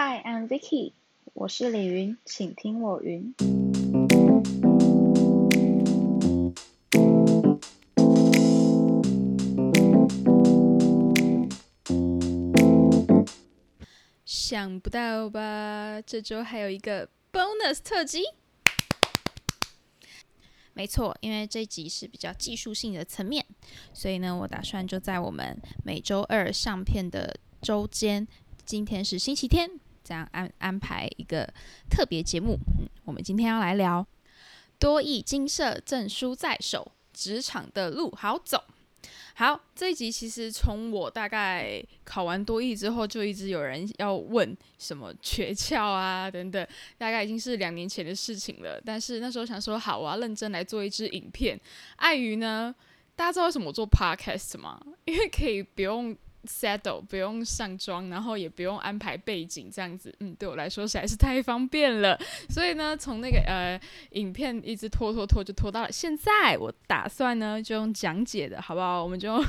Hi, I'm Vicky，我是李云，请听我云。想不到吧？这周还有一个 bonus 特辑。没错，因为这集是比较技术性的层面，所以呢，我打算就在我们每周二上片的周间，今天是星期天，这样安安排一个特别节目。我们今天要来聊多益金色证书在手，职场的路好走。好，这一集其实从我大概考完多艺之后，就一直有人要问什么诀窍啊等等，大概已经是两年前的事情了。但是那时候想说，好，我要认真来做一支影片。碍于呢，大家知道为什么我做 podcast 吗？因为可以不用。Settle 不用上妆，然后也不用安排背景，这样子，嗯，对我来说实在是太方便了。所以呢，从那个呃影片一直拖拖拖，就拖到了现在。我打算呢，就用讲解的好不好？我们就用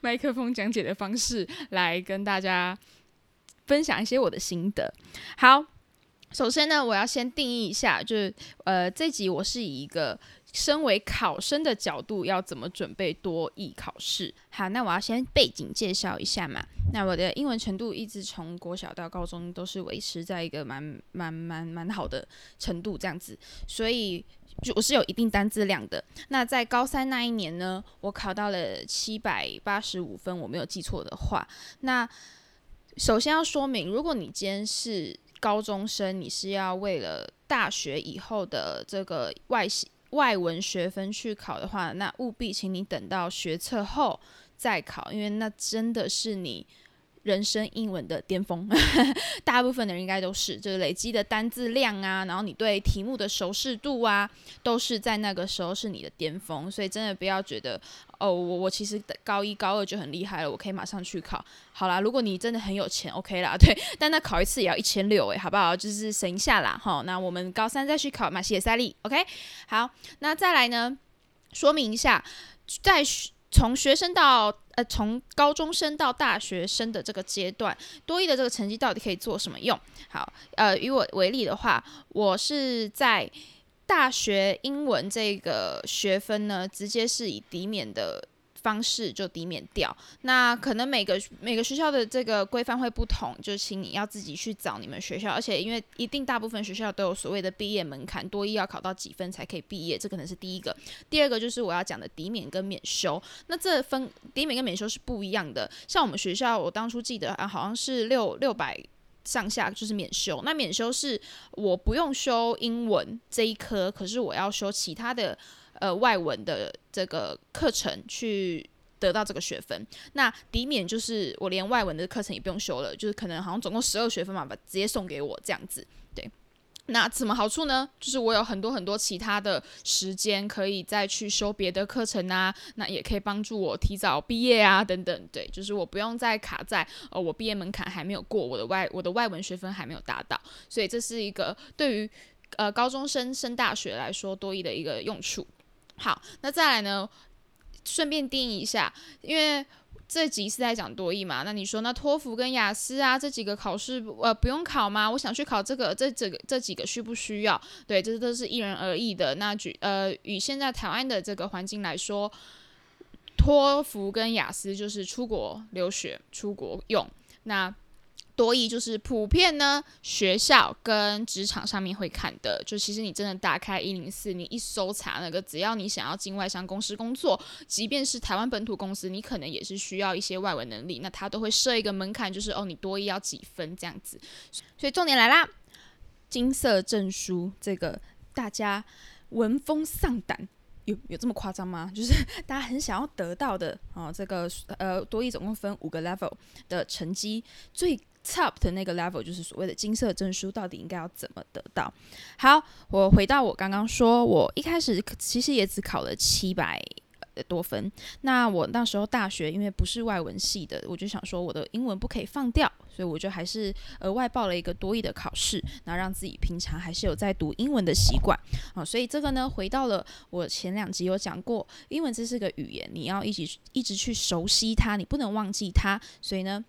麦克风讲解的方式来跟大家分享一些我的心得。好，首先呢，我要先定义一下，就是呃，这集我是以一个。身为考生的角度，要怎么准备多译考试？好，那我要先背景介绍一下嘛。那我的英文程度一直从国小到高中都是维持在一个蛮蛮蛮蛮好的程度这样子，所以我是有一定单字量的。那在高三那一年呢，我考到了七百八十五分，我没有记错的话。那首先要说明，如果你今天是高中生，你是要为了大学以后的这个外系。外文学分去考的话，那务必请你等到学测后再考，因为那真的是你人生英文的巅峰。大部分的人应该都是，就是累积的单字量啊，然后你对题目的熟视度啊，都是在那个时候是你的巅峰。所以真的不要觉得。哦，我我其实高一高二就很厉害了，我可以马上去考。好啦，如果你真的很有钱，OK 啦，对，但那考一次也要一千六诶，好不好？就是省一下啦，哈。那我们高三再去考马西尔赛利，OK。好，那再来呢，说明一下，在从学生到呃从高中生到大学生的这个阶段，多一的这个成绩到底可以做什么用？好，呃，以我为例的话，我是在。大学英文这个学分呢，直接是以抵免的方式就抵免掉。那可能每个每个学校的这个规范会不同，就请你要自己去找你们学校。而且因为一定大部分学校都有所谓的毕业门槛，多一要考到几分才可以毕业，这可能是第一个。第二个就是我要讲的抵免跟免修。那这分抵免跟免修是不一样的。像我们学校，我当初记得啊，好像是六六百。上下就是免修，那免修是我不用修英文这一科，可是我要修其他的呃外文的这个课程去得到这个学分。那抵免就是我连外文的课程也不用修了，就是可能好像总共十二学分嘛，把直接送给我这样子，对。那什么好处呢？就是我有很多很多其他的时间可以再去修别的课程啊，那也可以帮助我提早毕业啊，等等。对，就是我不用再卡在呃我毕业门槛还没有过，我的外我的外文学分还没有达到，所以这是一个对于呃高中生升大学来说多益的一个用处。好，那再来呢，顺便定一下，因为。这集是在讲多义嘛？那你说那托福跟雅思啊这几个考试呃不用考吗？我想去考这个，这这个这几个需不需要？对，这都是因人而异的。那举呃与现在台湾的这个环境来说，托福跟雅思就是出国留学、出国用。那多益就是普遍呢，学校跟职场上面会看的，就其实你真的打开一零四，你一搜查那个，只要你想要进外商公司工作，即便是台湾本土公司，你可能也是需要一些外文能力，那他都会设一个门槛，就是哦，你多益要几分这样子。所以重点来啦，金色证书这个大家闻风丧胆，有有这么夸张吗？就是 大家很想要得到的哦，这个呃多益总共分五个 level 的成绩最。Top 的那个 level 就是所谓的金色证书，到底应该要怎么得到？好，我回到我刚刚说，我一开始其实也只考了七百多分。那我那时候大学因为不是外文系的，我就想说我的英文不可以放掉，所以我就还是额外报了一个多义的考试，然后让自己平常还是有在读英文的习惯啊。所以这个呢，回到了我前两集有讲过，英文这是个语言，你要一直一直去熟悉它，你不能忘记它。所以呢。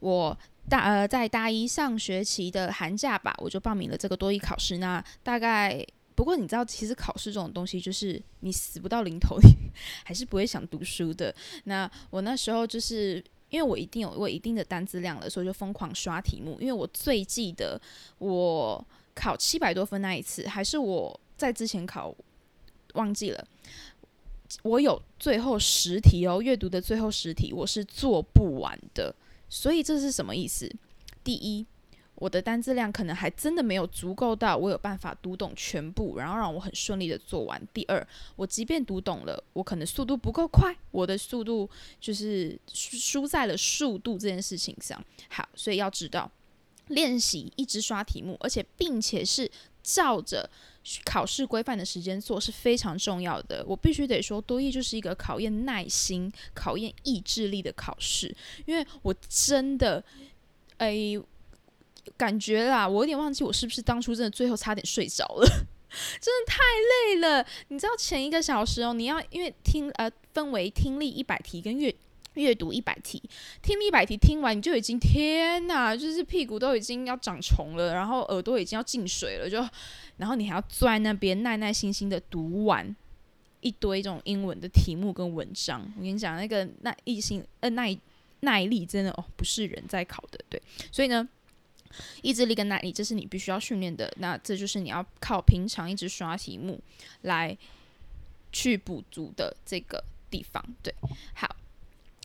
我大呃在大一上学期的寒假吧，我就报名了这个多益考试。那大概不过你知道，其实考试这种东西就是你死不到临头，还是不会想读书的。那我那时候就是因为我一定有我一定的单字量了，所以就疯狂刷题目。因为我最记得我考七百多分那一次，还是我在之前考忘记了。我有最后十题哦，阅读的最后十题我是做不完的，所以这是什么意思？第一，我的单字量可能还真的没有足够到我有办法读懂全部，然后让我很顺利的做完。第二，我即便读懂了，我可能速度不够快，我的速度就是输在了速度这件事情上。好，所以要知道练习一直刷题目，而且并且是照着。考试规范的时间做是非常重要的。我必须得说，多益就是一个考验耐心、考验意志力的考试。因为我真的，哎，感觉啦，我有点忘记我是不是当初真的最后差点睡着了，真的太累了。你知道前一个小时哦，你要因为听呃分为听力一百题跟阅。阅读一百题，听一百题，听完你就已经天哪，就是屁股都已经要长虫了，然后耳朵已经要进水了，就，然后你还要坐在那边耐耐心心的读完一堆这种英文的题目跟文章。我跟你讲，那个耐心呃耐耐力真的哦，不是人在考的，对，所以呢，意志力跟耐力这是你必须要训练的，那这就是你要靠平常一直刷题目来去补足的这个地方，对，好。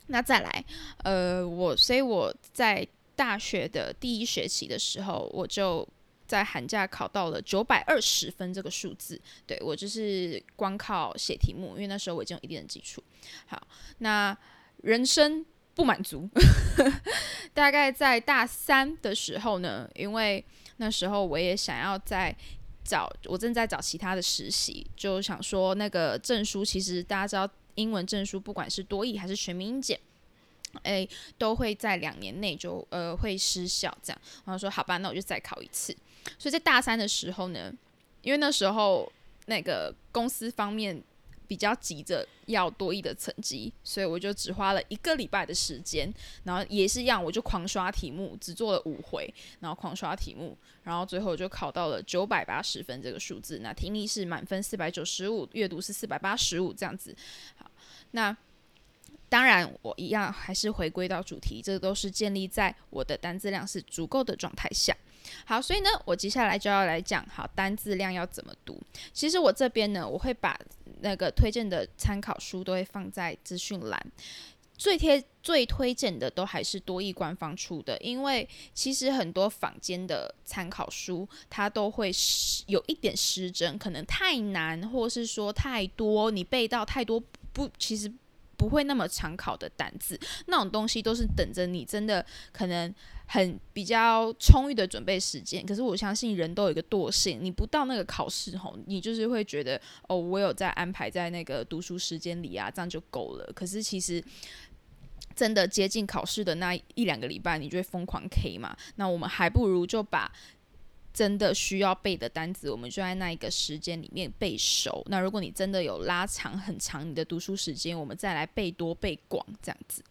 那再来，呃，我所以我在大学的第一学期的时候，我就在寒假考到了九百二十分这个数字。对我就是光靠写题目，因为那时候我已经有一定的基础。好，那人生不满足，大概在大三的时候呢，因为那时候我也想要在找，我正在找其他的实习，就想说那个证书，其实大家知道。英文证书，不管是多译还是全民英检，诶，都会在两年内就呃会失效。这样，然后说好吧，那我就再考一次。所以在大三的时候呢，因为那时候那个公司方面比较急着要多译的成绩，所以我就只花了一个礼拜的时间，然后也是一样，我就狂刷题目，只做了五回，然后狂刷题目，然后最后就考到了九百八十分这个数字。那听力是满分四百九十五，阅读是四百八十五，这样子。那当然，我一样还是回归到主题，这都是建立在我的单字量是足够的状态下。好，所以呢，我接下来就要来讲，好，单字量要怎么读。其实我这边呢，我会把那个推荐的参考书都会放在资讯栏。最贴最推荐的都还是多益官方出的，因为其实很多坊间的参考书，它都会有一点失真，可能太难，或是说太多，你背到太多。不，其实不会那么常考的单字，那种东西都是等着你真的可能很比较充裕的准备时间。可是我相信人都有一个惰性，你不到那个考试吼，你就是会觉得哦，我有在安排在那个读书时间里啊，这样就够了。可是其实真的接近考试的那一两个礼拜，你就会疯狂 K 嘛。那我们还不如就把。真的需要背的单词，我们就在那一个时间里面背熟。那如果你真的有拉长很长你的读书时间，我们再来背多背广这样子。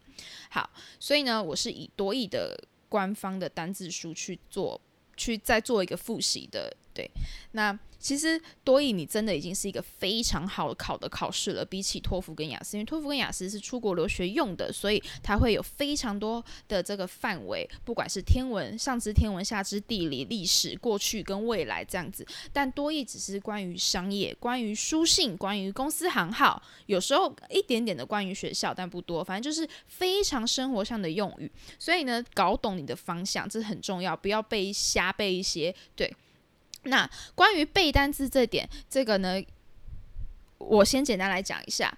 好，所以呢，我是以多义的官方的单字书去做，去再做一个复习的。对，那。其实多益你真的已经是一个非常好考的考试了，比起托福跟雅思，因为托福跟雅思是出国留学用的，所以它会有非常多的这个范围，不管是天文、上知天文、下知地理、历史、过去跟未来这样子。但多益只是关于商业、关于书信、关于公司行号，有时候一点点的关于学校，但不多。反正就是非常生活上的用语，所以呢，搞懂你的方向这很重要，不要背瞎背一些，对。那关于背单词这点，这个呢，我先简单来讲一下，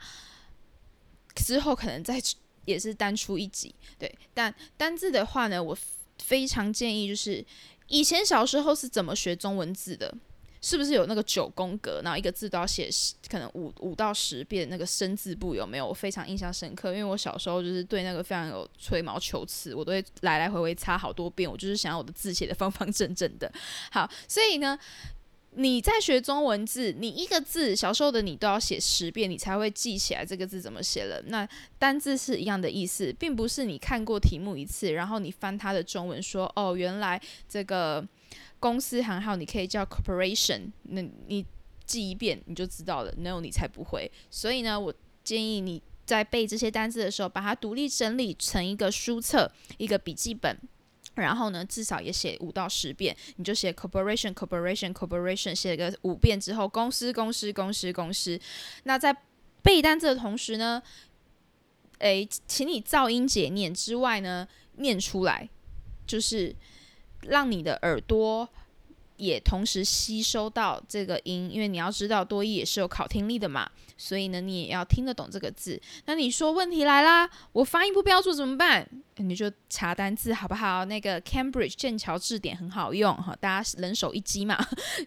之后可能再也是单出一集。对，但单字的话呢，我非常建议，就是以前小时候是怎么学中文字的。是不是有那个九宫格，然后一个字都要写十，可能五五到十遍那个生字部有没有？我非常印象深刻，因为我小时候就是对那个非常有吹毛求疵，我都会来来回回擦好多遍，我就是想要我的字写的方方正正的。好，所以呢，你在学中文字，你一个字小时候的你都要写十遍，你才会记起来这个字怎么写了。那单字是一样的意思，并不是你看过题目一次，然后你翻它的中文说哦，原来这个公司行号你可以叫 corporation，那你记一遍你就知道了。No，你才不会。所以呢，我建议你在背这些单字的时候，把它独立整理成一个书册、一个笔记本。然后呢，至少也写五到十遍，你就写 corporation corporation corporation，写个五遍之后，公司公司公司公司。那在背单词的同时呢，诶，请你噪音解念之外呢，念出来，就是让你的耳朵。也同时吸收到这个音，因为你要知道多义也是有考听力的嘛，所以呢，你也要听得懂这个字。那你说问题来啦，我发音不标准怎么办？你就查单字好不好？那个 Cambridge 剑桥字典很好用哈，大家人手一机嘛，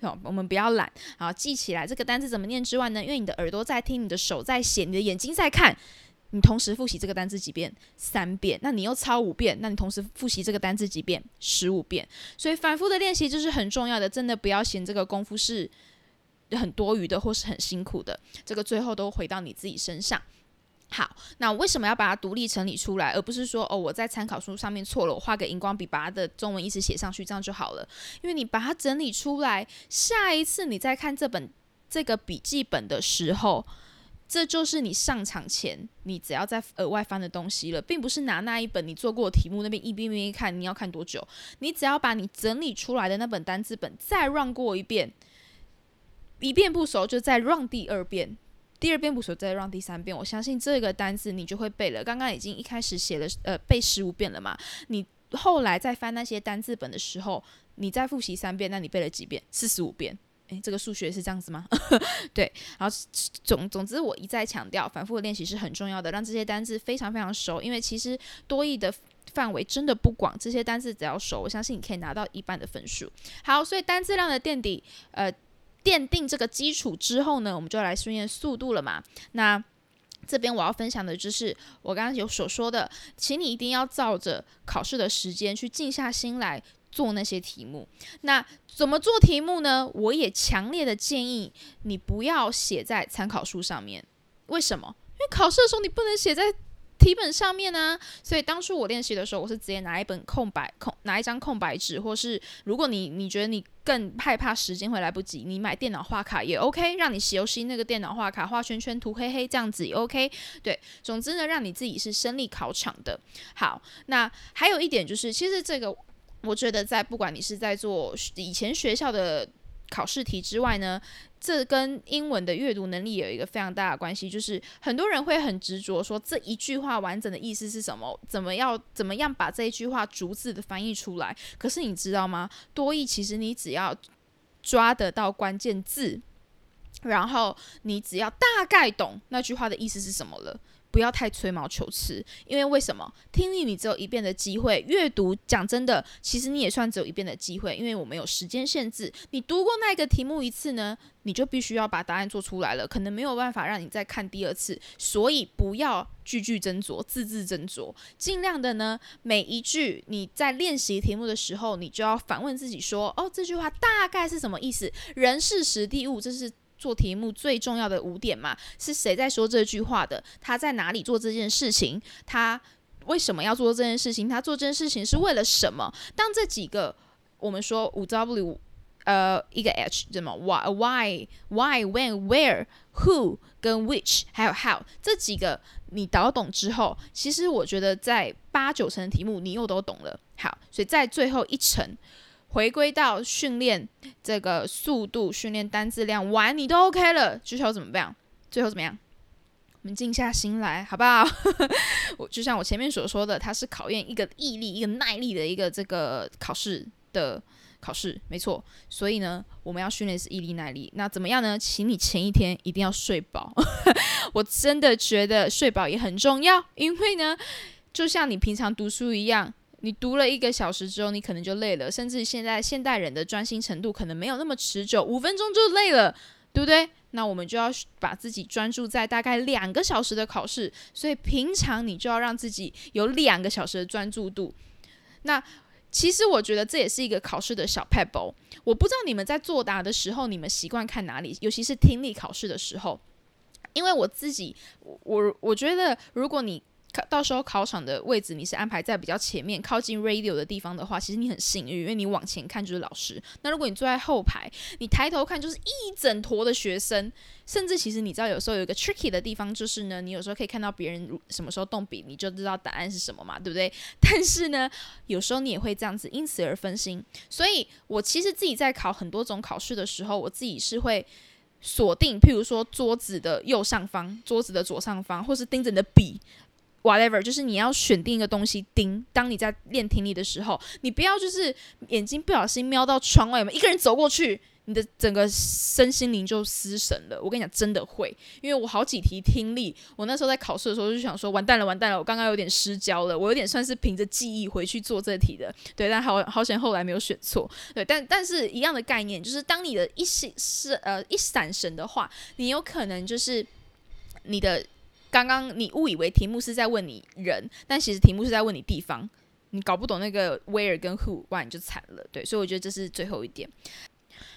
我们不要懒，好记起来这个单字怎么念之外呢，因为你的耳朵在听，你的手在写，你的眼睛在看。你同时复习这个单词几遍？三遍。那你又抄五遍，那你同时复习这个单词几遍？十五遍。所以反复的练习就是很重要的，真的不要嫌这个功夫是很多余的或是很辛苦的，这个最后都回到你自己身上。好，那为什么要把它独立整理出来，而不是说哦我在参考书上面错了，我画个荧光笔把它的中文意思写上去，这样就好了？因为你把它整理出来，下一次你在看这本这个笔记本的时候。这就是你上场前你只要再额外翻的东西了，并不是拿那一本你做过的题目那边一遍遍看，你要看多久？你只要把你整理出来的那本单字本再 run 过一遍，一遍不熟就再 run 第二遍，第二遍不熟再让第三遍。我相信这个单字你就会背了。刚刚已经一开始写了呃背十五遍了嘛，你后来再翻那些单字本的时候，你再复习三遍，那你背了几遍？四十五遍。诶，这个数学是这样子吗？对，然后总总之，我一再强调，反复的练习是很重要的，让这些单字非常非常熟。因为其实多义的范围真的不广，这些单字只要熟，我相信你可以拿到一半的分数。好，所以单字量的垫底，呃，奠定这个基础之后呢，我们就来训练速度了嘛。那这边我要分享的就是我刚刚有所说的，请你一定要照着考试的时间去静下心来。做那些题目，那怎么做题目呢？我也强烈的建议你不要写在参考书上面。为什么？因为考试的时候你不能写在题本上面呢。所以当初我练习的时候，我是直接拿一本空白空拿一张空白纸，或是如果你你觉得你更害怕时间会来不及，你买电脑画卡也 OK，让你游戏那个电脑画卡画圈圈涂黑黑这样子也 OK。对，总之呢，让你自己是身历考场的。好，那还有一点就是，其实这个。我觉得，在不管你是在做以前学校的考试题之外呢，这跟英文的阅读能力有一个非常大的关系。就是很多人会很执着说这一句话完整的意思是什么，怎么要怎么样把这一句话逐字的翻译出来。可是你知道吗？多义其实你只要抓得到关键字，然后你只要大概懂那句话的意思是什么了。不要太吹毛求疵，因为为什么听力你只有一遍的机会，阅读讲真的，其实你也算只有一遍的机会，因为我们有时间限制。你读过那个题目一次呢，你就必须要把答案做出来了，可能没有办法让你再看第二次。所以不要句句斟酌，字字斟酌，尽量的呢，每一句你在练习题目的时候，你就要反问自己说：哦，这句话大概是什么意思？人事时地物，这是。做题目最重要的五点嘛，是谁在说这句话的？他在哪里做这件事情？他为什么要做这件事情？他做这件事情是为了什么？当这几个我们说五 W，呃，一个 H 怎么 Why Why Why When Where Who 跟 Which 还有 How 这几个你搞懂之后，其实我觉得在八九成的题目你又都懂了。好，所以在最后一层。回归到训练这个速度，训练单质量完，你都 OK 了，之后怎么样？最后怎么样？我们静下心来，好不好？我就像我前面所说的，它是考验一个毅力、一个耐力的一个这个考试的考试，没错。所以呢，我们要训练是毅力、耐力。那怎么样呢？请你前一天一定要睡饱。我真的觉得睡饱也很重要，因为呢，就像你平常读书一样。你读了一个小时之后，你可能就累了，甚至现在现代人的专心程度可能没有那么持久，五分钟就累了，对不对？那我们就要把自己专注在大概两个小时的考试，所以平常你就要让自己有两个小时的专注度。那其实我觉得这也是一个考试的小 pebble。我不知道你们在作答的时候，你们习惯看哪里，尤其是听力考试的时候。因为我自己，我我觉得，如果你到时候考场的位置你是安排在比较前面、靠近 radio 的地方的话，其实你很幸运，因为你往前看就是老师。那如果你坐在后排，你抬头看就是一整坨的学生。甚至其实你知道，有时候有一个 tricky 的地方就是呢，你有时候可以看到别人什么时候动笔，你就知道答案是什么嘛，对不对？但是呢，有时候你也会这样子因此而分心。所以我其实自己在考很多种考试的时候，我自己是会。锁定，譬如说桌子的右上方、桌子的左上方，或是盯着你的笔，whatever，就是你要选定一个东西盯。当你在练听力的时候，你不要就是眼睛不小心瞄到窗外，嘛一个人走过去？你的整个身心灵就失神了。我跟你讲，真的会，因为我好几题听力，我那时候在考试的时候就想说，完蛋了，完蛋了，我刚刚有点失焦了，我有点算是凭着记忆回去做这题的。对，但好好险后来没有选错。对，但但是一样的概念，就是当你的一是是呃一闪神的话，你有可能就是你的刚刚你误以为题目是在问你人，但其实题目是在问你地方，你搞不懂那个 where 跟 who，哇，你就惨了。对，所以我觉得这是最后一点。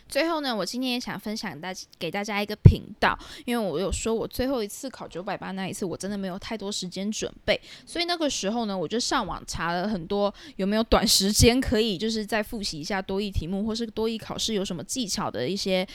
最后呢，我今天也想分享大给大家一个频道，因为我有说我最后一次考九百八那一次，我真的没有太多时间准备，所以那个时候呢，我就上网查了很多有没有短时间可以就是再复习一下多义题目，或是多义考试有什么技巧的一些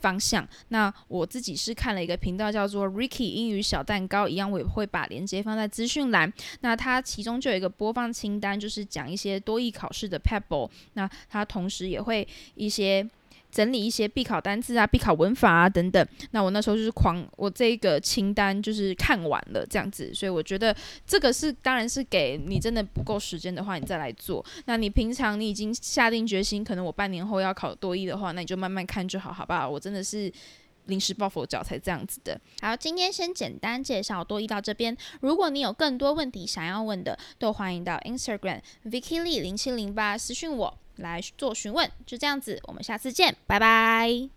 方向。那我自己是看了一个频道叫做 Ricky 英语小蛋糕，一样我也会把链接放在资讯栏。那它其中就有一个播放清单，就是讲一些多益考试的 pebble。那它同时也会一些。整理一些必考单词啊、必考文法啊等等。那我那时候就是狂，我这个清单就是看完了这样子。所以我觉得这个是，当然是给你真的不够时间的话，你再来做。那你平常你已经下定决心，可能我半年后要考多一的话，那你就慢慢看就好，好不好？我真的是临时抱佛脚才这样子的。好，今天先简单介绍多一到这边。如果你有更多问题想要问的，都欢迎到 Instagram Vicky Lee 零七零八私讯我。来做询问，就这样子，我们下次见，拜拜。